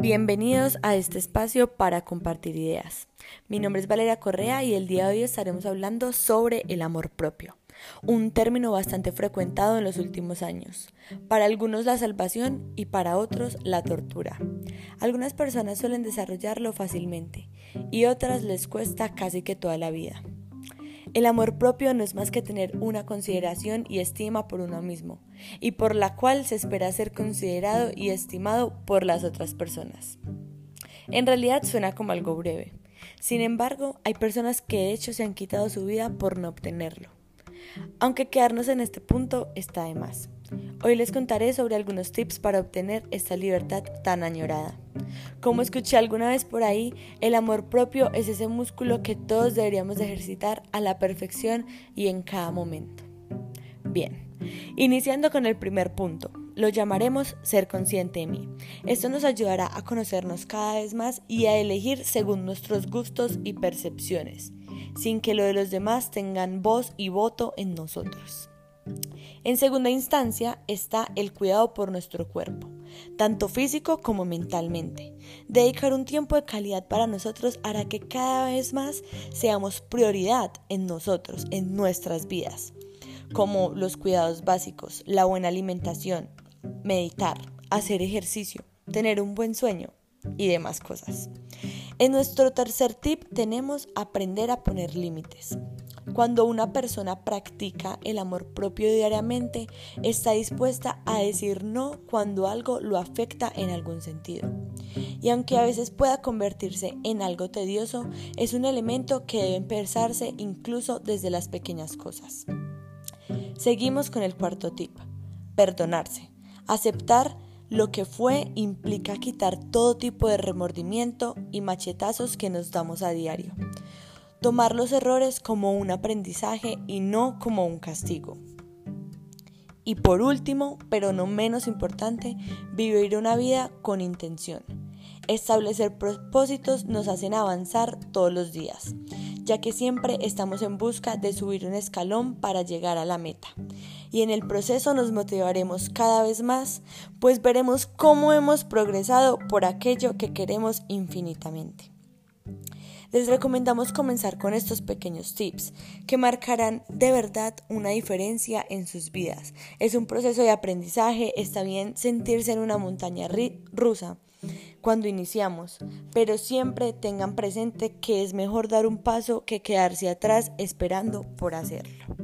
Bienvenidos a este espacio para compartir ideas. Mi nombre es Valeria Correa y el día de hoy estaremos hablando sobre el amor propio, un término bastante frecuentado en los últimos años. Para algunos la salvación y para otros la tortura. Algunas personas suelen desarrollarlo fácilmente y otras les cuesta casi que toda la vida. El amor propio no es más que tener una consideración y estima por uno mismo, y por la cual se espera ser considerado y estimado por las otras personas. En realidad suena como algo breve. Sin embargo, hay personas que de hecho se han quitado su vida por no obtenerlo. Aunque quedarnos en este punto está de más. Hoy les contaré sobre algunos tips para obtener esta libertad tan añorada. Como escuché alguna vez por ahí, el amor propio es ese músculo que todos deberíamos ejercitar a la perfección y en cada momento. Bien, iniciando con el primer punto, lo llamaremos ser consciente de mí. Esto nos ayudará a conocernos cada vez más y a elegir según nuestros gustos y percepciones, sin que lo de los demás tengan voz y voto en nosotros. En segunda instancia está el cuidado por nuestro cuerpo, tanto físico como mentalmente. Dedicar un tiempo de calidad para nosotros hará que cada vez más seamos prioridad en nosotros, en nuestras vidas, como los cuidados básicos, la buena alimentación, meditar, hacer ejercicio, tener un buen sueño y demás cosas. En nuestro tercer tip tenemos aprender a poner límites. Cuando una persona practica el amor propio diariamente, está dispuesta a decir no cuando algo lo afecta en algún sentido. Y aunque a veces pueda convertirse en algo tedioso, es un elemento que debe empezarse incluso desde las pequeñas cosas. Seguimos con el cuarto tip, perdonarse. Aceptar lo que fue implica quitar todo tipo de remordimiento y machetazos que nos damos a diario. Tomar los errores como un aprendizaje y no como un castigo. Y por último, pero no menos importante, vivir una vida con intención. Establecer propósitos nos hacen avanzar todos los días, ya que siempre estamos en busca de subir un escalón para llegar a la meta. Y en el proceso nos motivaremos cada vez más, pues veremos cómo hemos progresado por aquello que queremos infinitamente. Les recomendamos comenzar con estos pequeños tips que marcarán de verdad una diferencia en sus vidas. Es un proceso de aprendizaje, está bien sentirse en una montaña rusa cuando iniciamos, pero siempre tengan presente que es mejor dar un paso que quedarse atrás esperando por hacerlo.